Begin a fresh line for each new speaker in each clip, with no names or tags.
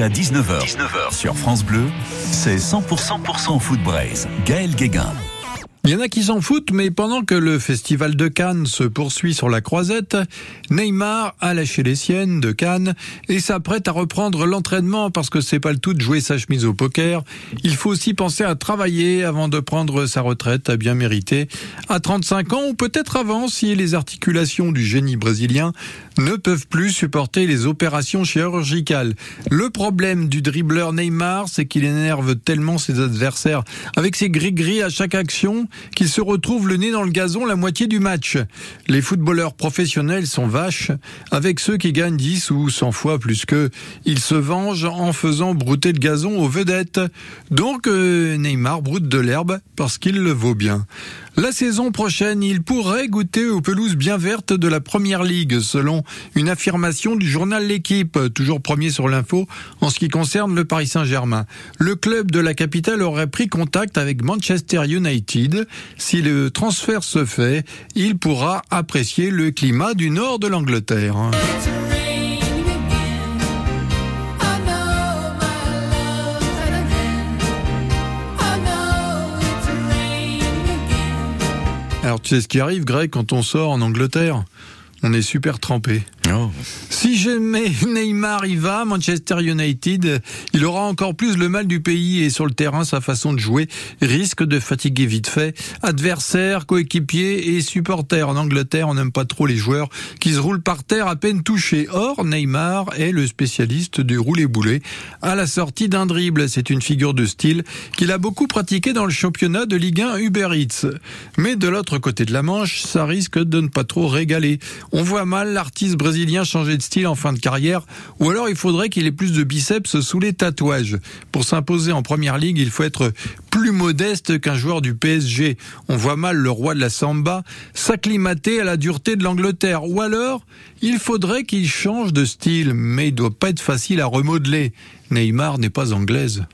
À 19h, 19h sur France Bleu, c'est 100%, 100% Foot Braise. Gaël Guéguin.
Il y en a qui s'en foutent, mais pendant que le festival de Cannes se poursuit sur la croisette, Neymar a lâché les siennes de Cannes et s'apprête à reprendre l'entraînement parce que c'est pas le tout de jouer sa chemise au poker. Il faut aussi penser à travailler avant de prendre sa retraite à bien mériter à 35 ans ou peut-être avant si les articulations du génie brésilien ne peuvent plus supporter les opérations chirurgicales. Le problème du dribbleur Neymar, c'est qu'il énerve tellement ses adversaires avec ses gris-gris à chaque action qu'il se retrouve le nez dans le gazon la moitié du match. Les footballeurs professionnels sont vaches, avec ceux qui gagnent 10 ou 100 fois plus qu'eux. Ils se vengent en faisant brouter le gazon aux vedettes. Donc euh, Neymar broute de l'herbe parce qu'il le vaut bien. La saison prochaine, il pourrait goûter aux pelouses bien vertes de la Première Ligue, selon une affirmation du journal L'équipe, toujours premier sur l'info en ce qui concerne le Paris Saint-Germain. Le club de la capitale aurait pris contact avec Manchester United. Si le transfert se fait, il pourra apprécier le climat du nord de l'Angleterre. Alors tu sais ce qui arrive, Greg, quand on sort en Angleterre? On est super trempé.
Oh.
Si jamais Neymar y va, Manchester United, il aura encore plus le mal du pays et sur le terrain, sa façon de jouer risque de fatiguer vite fait adversaires, coéquipiers et supporters. En Angleterre, on n'aime pas trop les joueurs qui se roulent par terre à peine touchés. Or, Neymar est le spécialiste du roulé-boulet à la sortie d'un dribble. C'est une figure de style qu'il a beaucoup pratiqué dans le championnat de Ligue 1 Uber Eats. Mais de l'autre côté de la Manche, ça risque de ne pas trop régaler. On voit mal l'artiste brésilien brésilien changer de style en fin de carrière, ou alors il faudrait qu'il ait plus de biceps sous les tatouages. Pour s'imposer en première ligue, il faut être plus modeste qu'un joueur du PSG. On voit mal le roi de la samba s'acclimater à la dureté de l'Angleterre. Ou alors, il faudrait qu'il change de style, mais il doit pas être facile à remodeler. Neymar n'est pas anglaise.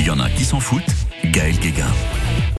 Il y en a qui s'en foutent. Gaël Guéguin.